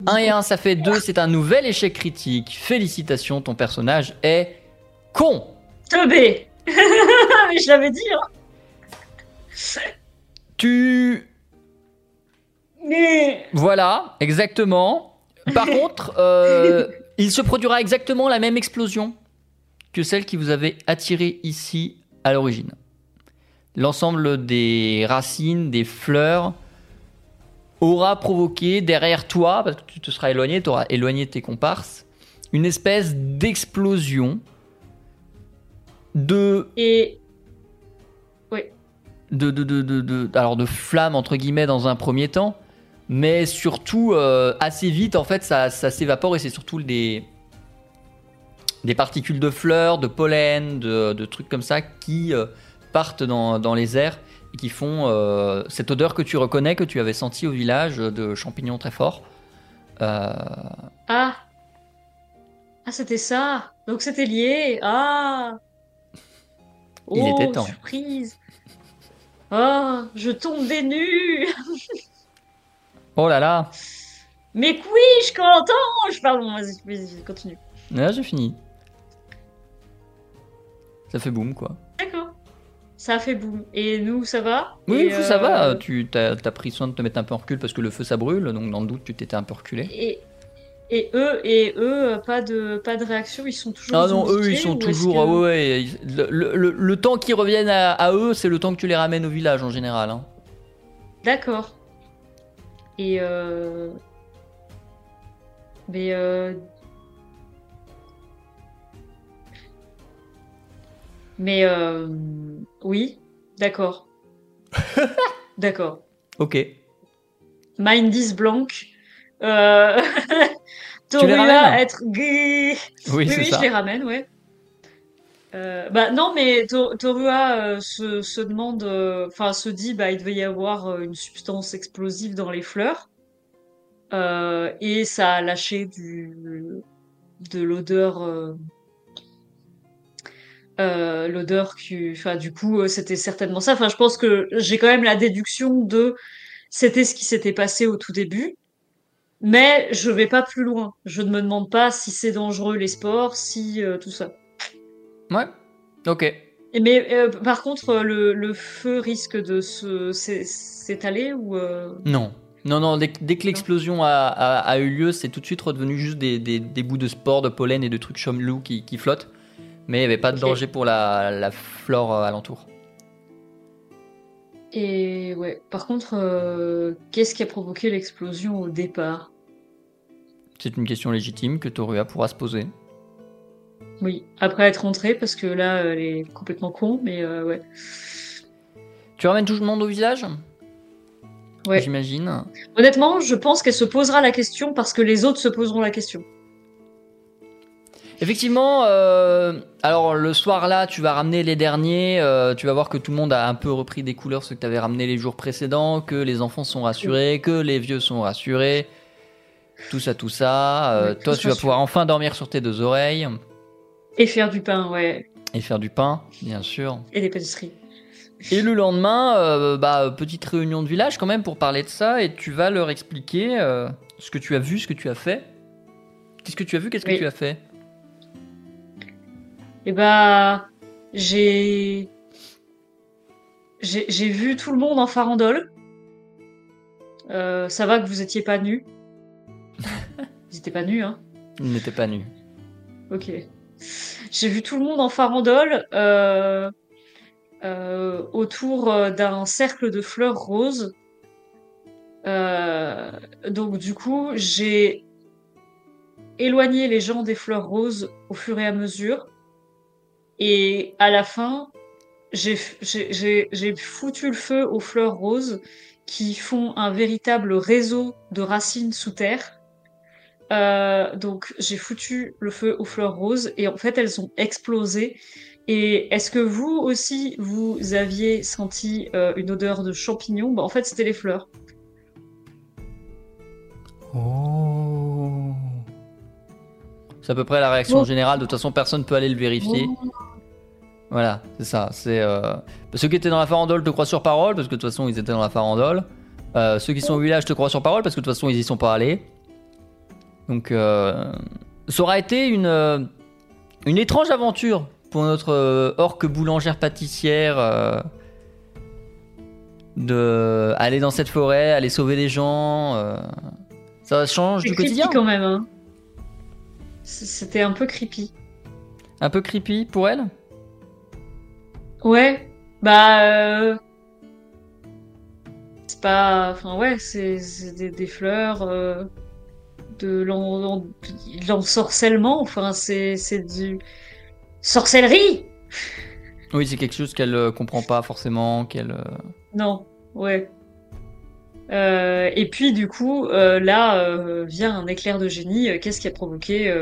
Speaker 1: Un et un, ça fait 2, c'est un nouvel échec critique. Félicitations, ton personnage est con.
Speaker 2: Teubé Mais je l'avais dit, hein.
Speaker 1: Tu...
Speaker 2: Mais
Speaker 1: Voilà, exactement. Par contre, euh, il se produira exactement la même explosion que celle qui vous avait attiré ici à l'origine. L'ensemble des racines, des fleurs, aura provoqué derrière toi, parce que tu te seras éloigné, tu auras éloigné tes comparses, une espèce d'explosion de
Speaker 2: et
Speaker 1: de, de, de, de, de- alors de flammes entre guillemets dans un premier temps, mais surtout euh, assez vite en fait ça, ça s'évapore et c'est surtout des, des particules de fleurs, de pollen, de, de trucs comme ça qui euh, partent dans, dans les airs et qui font euh, cette odeur que tu reconnais, que tu avais sentie au village de champignons très forts.
Speaker 2: Ah. Ah c'était ça. Donc c'était lié. Ah.
Speaker 1: Il
Speaker 2: oh
Speaker 1: était temps.
Speaker 2: surprise. Oh je tombe des nues
Speaker 1: Oh là là,
Speaker 2: mais oui je qu'entends pardon vas-y continue
Speaker 1: là j'ai fini. Ça fait boum quoi.
Speaker 2: d'accord ça fait boum et nous ça va?
Speaker 1: Oui, ça
Speaker 2: euh,
Speaker 1: va. Tu as, pris soin de te mettre un peu en recul parce que le feu ça brûle, donc dans le doute tu t'étais un peu reculé.
Speaker 2: et et eux et eux euh, pas de pas de réaction ils sont toujours
Speaker 1: Ah non, eux ils sont toujours.
Speaker 2: que-
Speaker 1: ah ouais, le, le- le- le temps qu'ils reviennent à, à eux, c'est le temps que tu les ramènes au village en général. hein.
Speaker 2: D'accord. Et euh... Mais euh... Mais euh... Oui, d'accord. D'accord.
Speaker 1: Ok.
Speaker 2: Mind is blank. Euh... Torua être... Oui,
Speaker 1: Oui,
Speaker 2: oui,
Speaker 1: c'est
Speaker 2: oui,
Speaker 1: ça.
Speaker 2: je les ramène, ouais. Euh, bah non, mais To- Torua euh, se, demande, euh, enfin se dit, bah il devait y avoir euh, une substance explosive dans les fleurs, et ça a lâché de l'odeur, l'odeur qui, enfin du coup c'était certainement ça. Enfin je pense que j'ai quand même la déduction de c'était ce qui s'était passé au tout début. Mais je vais pas plus loin. Je ne me demande pas si c'est dangereux les sports, si tout ça.
Speaker 1: Ouais. Ok.
Speaker 2: Mais euh, par contre, euh, le, le feu risque de s'étaler ou euh,
Speaker 1: Non. Non, non, dès, que- dès que l'explosion a, a- a eu lieu, c'est tout de suite redevenu juste des, des- des bouts de spores, de pollen et de trucs chomelous qui, qui flottent. Mais il n'y avait pas de danger pour la, la flore alentour.
Speaker 2: Et ouais, par contre, euh, qu'est-ce qui a provoqué l'explosion au départ?
Speaker 1: C'est une question légitime que Torua pourra se poser.
Speaker 2: Oui, après être rentrée, parce que là, elle est complètement con, mais euh, ouais.
Speaker 1: Tu ramènes tout le monde au village?
Speaker 2: Ouais.
Speaker 1: J'imagine.
Speaker 2: Honnêtement, je pense qu'elle se posera la question parce que les autres se poseront la question.
Speaker 1: Effectivement, euh, alors le soir là, tu vas ramener les derniers. euh, tu vas voir que tout le monde a un peu repris des couleurs, ceux que tu avais ramenés les jours précédents, que les enfants sont rassurés, que les vieux sont rassurés. Tout ça, tout ça. Euh, toi, tu vas pouvoir enfin dormir sur tes deux oreilles
Speaker 2: Et faire du pain, ouais.
Speaker 1: et faire du pain, bien sûr.
Speaker 2: Et des pâtisseries.
Speaker 1: Et le lendemain, euh, bah, petite réunion de village quand même pour parler de ça et tu vas leur expliquer euh, ce que tu as vu, ce que tu as fait. Qu'est-ce que tu as vu, qu'est-ce que tu as fait?
Speaker 2: Et bah, j'ai. J'ai j'ai vu tout le monde en farandole. Euh, ça va que vous étiez pas nus. Ils étaient pas nus, hein.
Speaker 1: Il n'était pas nu.
Speaker 2: Ok. J'ai vu tout le monde en farandole euh, euh, autour euh, d'un cercle de fleurs roses. Donc du coup, j'ai éloigné les gens des fleurs roses au fur et à mesure. Et à la fin, j'ai foutu le feu aux fleurs roses qui font un véritable réseau de racines sous terre. Euh, donc j'ai foutu le feu aux fleurs roses et en fait elles ont explosé. Et est-ce que vous aussi vous aviez senti euh, une odeur de champignons? Bah, En fait c'était les fleurs.
Speaker 1: Oh. C'est à peu près la réaction
Speaker 2: Oh.
Speaker 1: générale. De toute façon, personne peut aller le vérifier. Voilà, c'est ça. C'est euh, ceux qui étaient dans la farandole te croient sur parole parce que de toute façon ils étaient dans la farandole. Ceux qui sont au village te croient sur parole parce que de toute façon ils y sont pas allés. Donc euh, ça aura été une euh, une étrange aventure pour notre euh, orque boulangère pâtissière euh, de aller dans cette forêt, aller sauver des gens. euh, ça change du quotidien.
Speaker 2: quand même. hein. C'était un peu creepy.
Speaker 1: Un peu creepy pour elle?
Speaker 2: Ouais, bah. euh, C'est pas. Enfin, ouais, c'est c'est des, des fleurs, euh, de l'en- l'en- de l'ensorcellement, enfin, c'est du. Sorcellerie!
Speaker 1: Oui, c'est quelque chose qu'elle euh, comprend pas forcément, qu'elle. euh,
Speaker 2: Non, ouais. Euh, et puis, du coup, là vient un éclair de génie. Qu'est-ce qui a provoqué.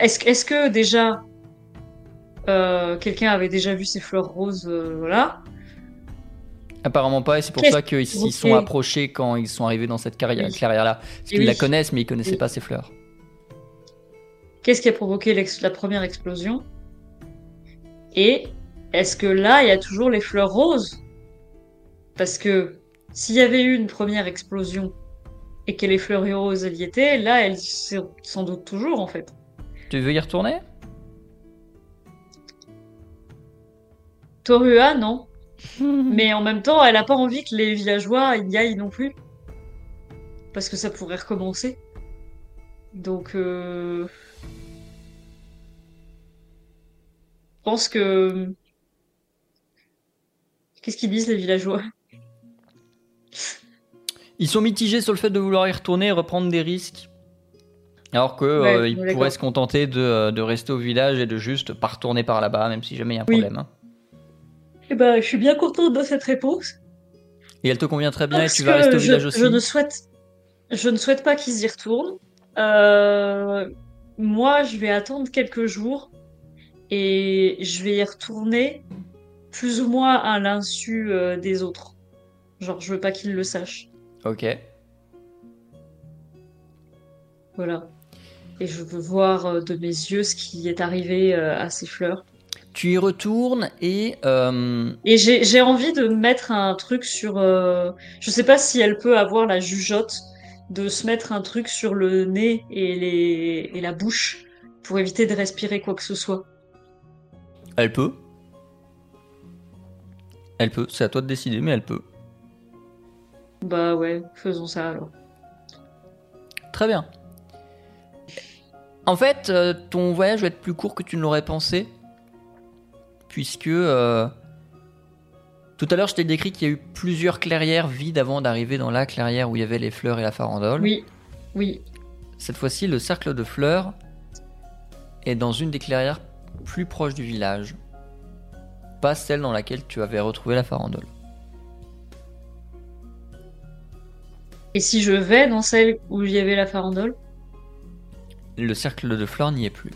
Speaker 2: Est-ce que- déjà. quelqu'un avait déjà vu ces fleurs roses, voilà?
Speaker 1: Apparemment pas, et c'est pour ça qu'ils s'y sont approchés quand ils sont arrivés dans cette carrière,
Speaker 2: Oui.
Speaker 1: clairière-là. Parce qu'ils
Speaker 2: oui.
Speaker 1: la connaissent, mais ils connaissaient
Speaker 2: Oui.
Speaker 1: pas ces fleurs.
Speaker 2: Qu'est-ce qui a provoqué la première explosion? Et est-ce que là, il y a toujours les fleurs roses? Parce que s'il y avait eu une première explosion et que les fleurs roses elles y étaient, là, elles sont sans doute toujours en fait.
Speaker 1: Tu veux y retourner?
Speaker 2: Torua, non. Mais en même temps, elle a pas envie que les villageois y aillent non plus. Parce que ça pourrait recommencer. Donc, euh... je pense que... Qu'est-ce qu'ils disent les villageois?
Speaker 1: Ils sont mitigés sur le fait de vouloir y retourner et reprendre des risques. Alors que
Speaker 2: Ouais,
Speaker 1: euh, pourraient se contenter de, euh, de rester au village et de juste pas retourner par là-bas, même si jamais il y a un
Speaker 2: Oui.
Speaker 1: problème. hein.
Speaker 2: Eh ben, je suis bien contente de cette réponse.
Speaker 1: Et elle te convient très bien
Speaker 2: Parce
Speaker 1: et tu vas rester au
Speaker 2: je,
Speaker 1: village aussi.
Speaker 2: je ne souhaite, je ne souhaite pas qu'ils y retournent. Euh, moi, je vais attendre quelques jours et je vais y retourner plus ou moins à l'insu euh, des autres. Genre, je veux pas qu'ils le sachent.
Speaker 1: Ok.
Speaker 2: Voilà. Et je veux voir euh, de mes yeux ce qui est arrivé à ces fleurs.
Speaker 1: Tu y retournes et euh,
Speaker 2: Et j'ai j'ai envie de mettre un truc sur. euh, Je sais pas si elle peut avoir la jugeote de se mettre un truc sur le nez et, les... et la bouche pour éviter de respirer quoi que ce soit.
Speaker 1: elle peut. Elle peut, c'est à toi de décider, mais elle peut.
Speaker 2: Bah ouais, faisons ça alors.
Speaker 1: Très bien. En fait, euh, ton voyage va être plus court que tu ne l'aurais pensé. Puisque. euh, tout à l'heure, je t'ai décrit qu'il y a eu plusieurs clairières vides avant d'arriver dans la clairière où il y avait les fleurs et la farandole.
Speaker 2: Oui, oui.
Speaker 1: Cette fois-ci, le cercle de fleurs est dans une des clairières plus proches du village. Pas celle dans laquelle tu avais retrouvé la farandole.
Speaker 2: Et si je vais dans celle où il y avait la farandole?
Speaker 1: Le cercle de fleurs n'y est plus.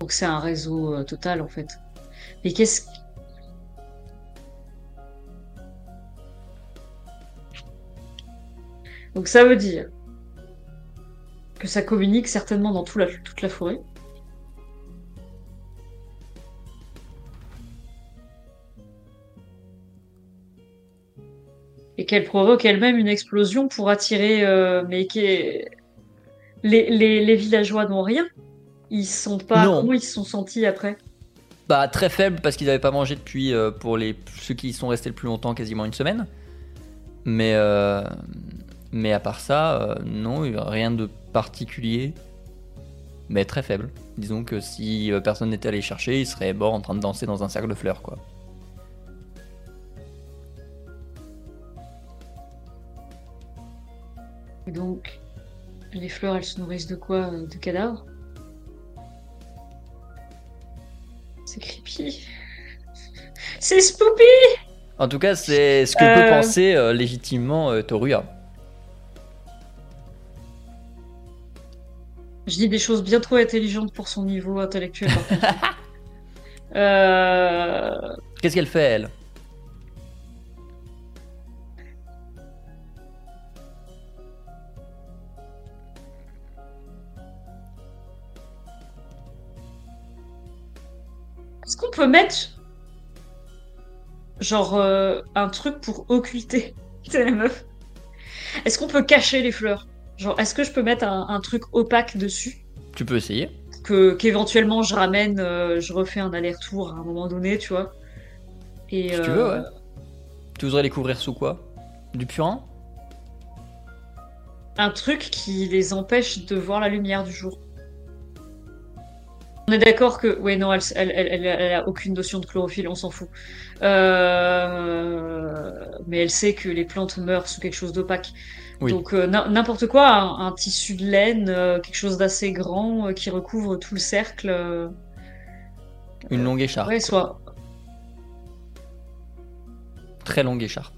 Speaker 2: Donc c'est un réseau euh, total en fait. Mais qu'est-ce Donc ça veut dire que ça communique certainement dans toute la forêt. Et qu'elle provoque elle-même une explosion pour attirer... euh, mais qui est... les, les, les villageois n'ont rien. Ils sont pas...
Speaker 1: Non.
Speaker 2: Comment ils se sont sentis après?
Speaker 1: Bah très faible parce qu'ils n'avaient pas mangé depuis euh, pour les ceux qui y sont restés le plus longtemps, quasiment une semaine. Mais euh, mais à part ça, euh, non, rien de particulier. Mais très faible. Disons que si euh, personne n'était allé chercher, ils seraient morts en train de danser dans un cercle de fleurs, quoi.
Speaker 2: Donc, les fleurs, elles se nourrissent de quoi? De cadavres? C'est creepy. C'est spoopy
Speaker 1: En tout cas, c'est ce que
Speaker 2: Euh.
Speaker 1: peut penser euh, légitimement euh, Toruya.
Speaker 2: Je dis des choses bien trop intelligentes pour son niveau intellectuel. Euh,
Speaker 1: Qu'est-ce qu'elle fait, elle?
Speaker 2: Est-ce qu'on peut mettre genre euh, un truc pour occulter C'est la meuf? Est-ce qu'on peut cacher les fleurs? Genre, est-ce que je peux mettre un, un truc opaque dessus?
Speaker 1: Tu peux essayer.
Speaker 2: que qu'éventuellement je ramène, euh, je refais un aller-retour à un moment donné, tu vois? Et
Speaker 1: Si tu
Speaker 2: euh,
Speaker 1: veux, ouais. Tu voudrais les couvrir sous quoi? Du purin?
Speaker 2: Un truc qui les empêche de voir la lumière du jour. On est d'accord que, ouais, non, elle, elle, elle, elle- elle a aucune notion de chlorophylle, on s'en fout. Euh, Mais elle sait que les plantes meurent sous quelque chose d'opaque.
Speaker 1: Oui.
Speaker 2: Donc euh, n'im- n'importe quoi, un, un tissu de laine, euh, quelque chose d'assez grand qui recouvre tout le cercle.
Speaker 1: Une longue écharpe.
Speaker 2: Ouais, soit.
Speaker 1: Très longue écharpe.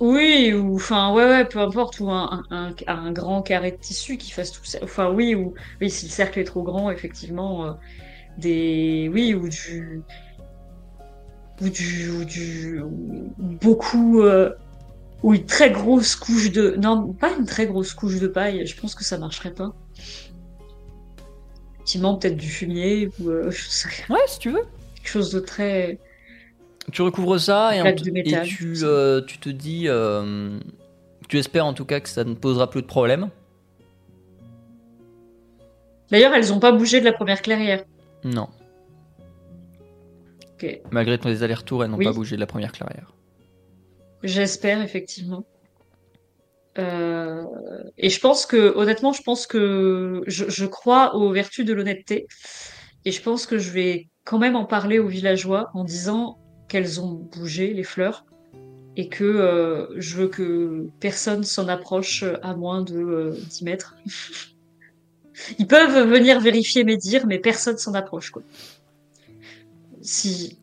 Speaker 2: Oui, ou enfin, ouais, ouais, peu importe, ou un, un, un- grand carré de tissu qui fasse tout ça. Enfin, oui, ou oui, si le cercle est trop grand, effectivement, euh, des. Oui, ou du. Ou du. Ou du. ou beaucoup. euh, Ou une très grosse couche de. Non, pas une très grosse couche de paille, je pense que ça marcherait pas. Effectivement, peut-être du fumier, ou euh, je sais rien,
Speaker 1: Ouais, si tu veux.
Speaker 2: quelque chose de très.
Speaker 1: Tu recouvres ça et, tu, euh, tu te dis. euh, tu espères en tout cas que ça ne posera plus de problème.
Speaker 2: D'ailleurs, elles ont pas bougé de la première clairière.
Speaker 1: Non. Malgré tes allers-retours, elles n'ont
Speaker 2: Oui.
Speaker 1: pas bougé de la première clairière.
Speaker 2: J'espère effectivement. Euh, et je pense que, honnêtement, je pense que je, je crois aux vertus de l'honnêteté. Et je pense que je vais quand même en parler aux villageois en disant qu'elles ont bougé, les fleurs, et que euh, je veux que personne s'en approche à moins de euh, 10 mètres. Ils peuvent venir vérifier mes dires, mais personne s'en approche. Si.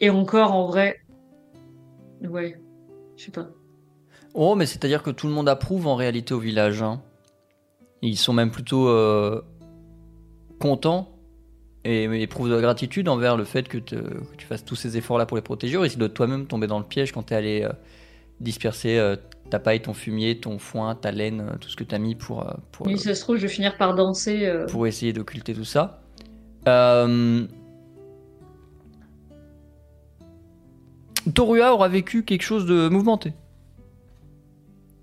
Speaker 2: Et encore, en vrai. Ouais. Je sais pas.
Speaker 1: Oh, mais c'est-à-dire que tout le monde approuve en réalité au village. hein. Ils sont même plutôt euh, contents et éprouvent de la gratitude envers le fait que, te- que tu fasses tous ces efforts-là pour les protéger. Ou risques de toi-même tomber dans le piège quand tu es allé euh, disperser euh, ta paille, ton fumier, ton foin, ta laine, euh, tout ce que tu as mis pour, pour,
Speaker 2: Oui, ça se trouve, je vais finir par danser.
Speaker 1: pour essayer d'occulter tout ça. Torua aura vécu quelque chose de mouvementé.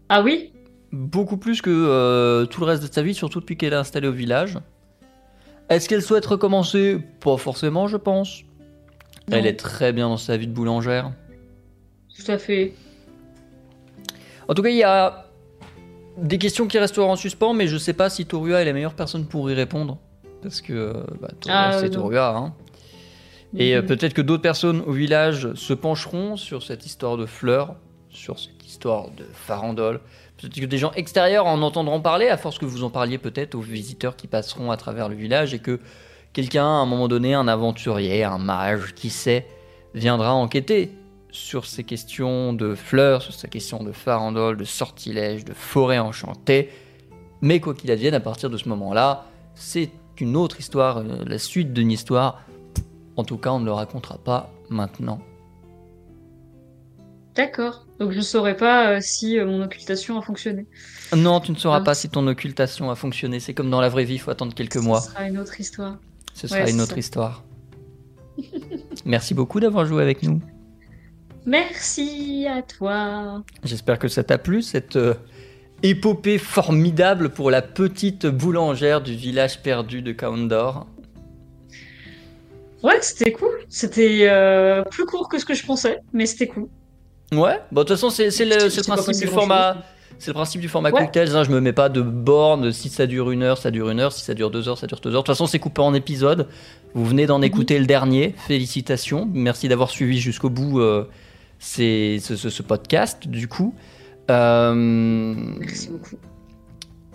Speaker 2: Ah oui?
Speaker 1: Beaucoup plus que tout le reste de sa vie, surtout depuis qu'elle est installée au village. Est-ce qu'elle souhaite recommencer? Pas forcément, je pense.
Speaker 2: Non.
Speaker 1: Elle est très bien dans sa vie de boulangère.
Speaker 2: Tout à fait.
Speaker 1: En tout cas, il y a des questions qui resteront en suspens, mais je sais pas si Torua est la meilleure personne pour y répondre. Parce que bah, Torua,
Speaker 2: Ah,
Speaker 1: c'est. Torua. Hein. Et euh,
Speaker 2: Mhm.
Speaker 1: peut-être que d'autres personnes au village se pencheront sur cette histoire de fleurs, sur cette histoire de farandole. Peut-être que des gens extérieurs en entendront parler, à force que vous en parliez peut-être aux visiteurs qui passeront à travers le village et que quelqu'un, à un moment donné, un aventurier, un mage, qui sait, viendra enquêter sur ces questions de fleurs, sur ces questions de farandole, de sortilèges, de forêt enchantée. Mais quoi qu'il advienne, à partir de ce moment-là, c'est une autre histoire, euh, la suite d'une histoire. En tout cas, on ne le racontera pas maintenant.
Speaker 2: D'accord. Donc je saurais pas euh, si euh, mon occultation a fonctionné.
Speaker 1: Non, tu ne sauras
Speaker 2: Ah.
Speaker 1: pas si ton occultation a fonctionné. C'est comme dans la vraie vie, il faut attendre quelques mois.
Speaker 2: Ce sera une autre histoire.
Speaker 1: Ce sera
Speaker 2: Ouais,
Speaker 1: une autre
Speaker 2: ça.
Speaker 1: histoire. Merci beaucoup d'avoir joué avec nous.
Speaker 2: Merci à toi.
Speaker 1: J'espère que ça t'a plu, cette euh, épopée formidable pour la petite boulangère du village perdu de Kaondor.
Speaker 2: Ouais, c'était cool. C'était plus court que ce que je pensais, mais c'était cool.
Speaker 1: Ouais, bon, de toute façon, c'est le, principe du format. C'est le principe du format
Speaker 2: Ouais.
Speaker 1: cocktails. hein, je me mets pas de borne. Si ça dure une heure, ça dure une heure. Si ça dure deux heures, ça dure deux heures. De toute façon, c'est coupé en épisodes. Vous venez d'en
Speaker 2: Mhm.
Speaker 1: écouter le dernier. Félicitations. Merci d'avoir suivi jusqu'au bout euh, ces- ce, ce- ce podcast. Du coup, Euh,
Speaker 2: Merci beaucoup.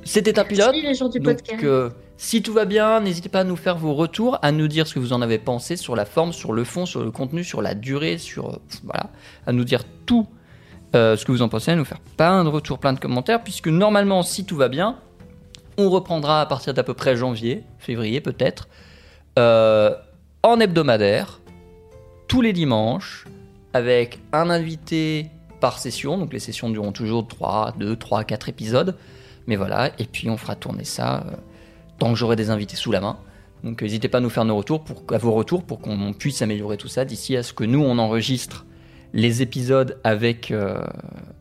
Speaker 1: C'était un pilote.
Speaker 2: Merci les gens du
Speaker 1: Donc,
Speaker 2: podcast.
Speaker 1: euh, si tout va bien, n'hésitez pas à nous faire vos retours, à nous dire ce que vous en avez pensé sur la forme, sur le fond, sur le contenu, sur la durée, sur euh, voilà, à nous dire tout euh, ce que vous en pensez, à nous faire plein de retours, plein de commentaires, puisque normalement, si tout va bien, on reprendra à partir d'à peu près janvier, février peut-être, euh, en hebdomadaire, tous les dimanches, avec un invité par session, donc les sessions dureront toujours 3, 2, 3, 4 épisodes. Mais voilà, et puis on fera tourner ça euh, tant que j'aurai des invités sous la main. Donc euh, n'hésitez pas à nous faire nos retours pour, à vos retours pour qu'on puisse améliorer tout ça d'ici à ce que nous on enregistre les épisodes avec, euh,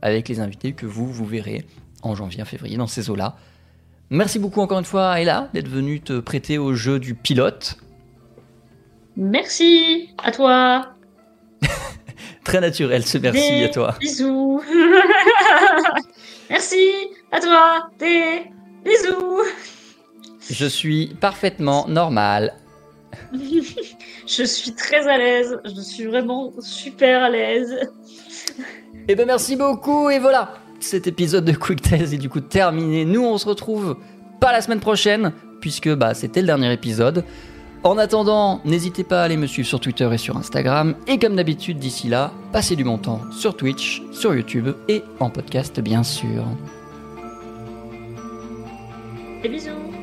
Speaker 1: avec les invités que vous, vous verrez en janvier, en février dans ces eaux-là. Merci beaucoup encore une fois Ayla d'être venue te prêter au jeu du pilote.
Speaker 2: Merci à toi.
Speaker 1: Très naturel ce merci à toi.
Speaker 2: Bisous. Merci à toi. Des bisous.
Speaker 1: Je suis parfaitement normal.
Speaker 2: Je suis très à l'aise. Je suis vraiment super à l'aise.
Speaker 1: Eh ben merci beaucoup et voilà, cet épisode de Quick Tales est du coup terminé. Nous on se retrouve pas la semaine prochaine puisque bah c'était le dernier épisode. En attendant, n'hésitez pas à aller me suivre sur Twitter et sur Instagram et comme d'habitude d'ici là, passez du bon temps sur Twitch, sur YouTube et en podcast bien sûr.
Speaker 2: Des bisous.